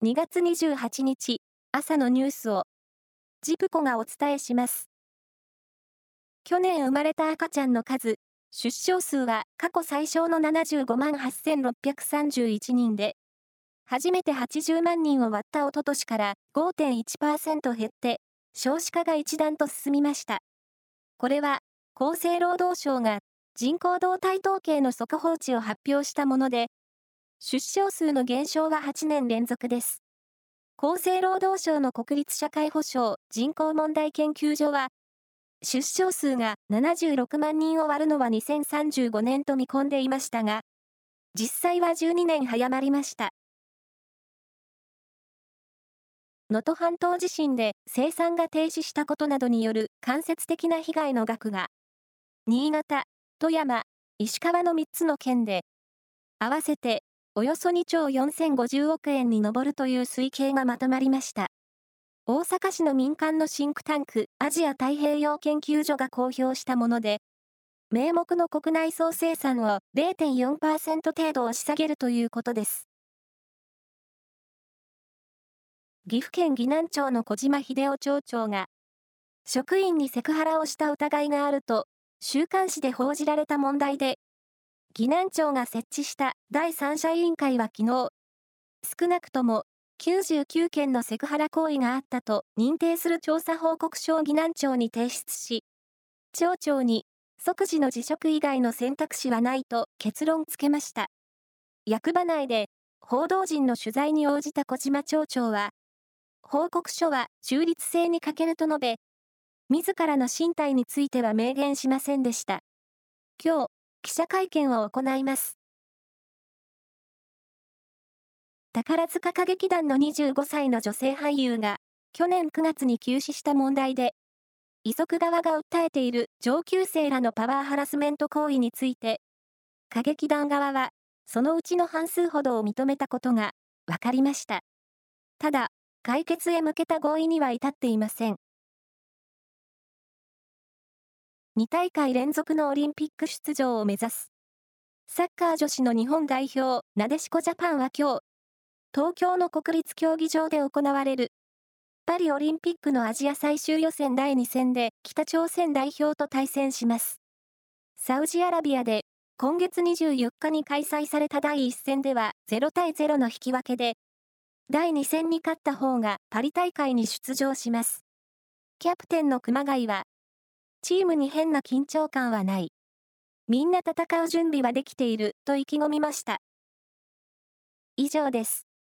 2月28日朝のニュースをジプコがお伝えします。去年生まれた赤ちゃんの数、出生数は過去最小の75万8631人で、初めて80万人を割ったおととしから5.1%減って、少子化が一段と進みました。これは、厚生労働省が人口動態統計の速報値を発表したもので、出生数の減少は8年連続です。厚生労働省の国立社会保障人口問題研究所は、出生数が76万人を割るのは2035年と見込んでいましたが、実際は12年早まりました。能登半島地震で生産が停止したことなどによる間接的な被害の額が、新潟、富山、石川の3つの県で、合わせておよそ2兆4050億円に上るという推計がまとまりました。大阪市の民間のシンクタンクアジア太平洋研究所が公表したもので、名目の国内総生産を0.4%程度押し下げるということです。岐阜県岐南町の小島秀夫町長が、職員にセクハラをした疑いがあると、週刊誌で報じられた問題で岐南町が設置した第三者委員会は昨日、少なくとも99件のセクハラ行為があったと認定する調査報告書を岐南町に提出し、町長に即時の辞職以外の選択肢はないと結論付けました。役場内で報道陣の取材に応じた小島町長は、報告書は中立性に欠けると述べ、自らの身体については明言しませんでした。今日、記者会見を行います。宝塚歌劇団の25歳の女性俳優が、去年9月に急死した問題で、遺族側が訴えている上級生らのパワーハラスメント行為について、歌劇団側は、そのうちの半数ほどを認めたことが分かりました。ただ、解決へ向けた合意には至っていません。2大会連続のオリンピック出場を目指す。サッカー女子の日本代表、なでしこジャパンは今日、東京の国立競技場で行われる、パリオリンピックのアジア最終予選第2戦で北朝鮮代表と対戦します。サウジアラビアで今月24日に開催された第1戦では0対0の引き分けで、第2戦に勝った方がパリ大会に出場します。キャプテンの熊谷はチームに変な緊張感はない。みんな戦う準備はできていると意気込みました。以上です。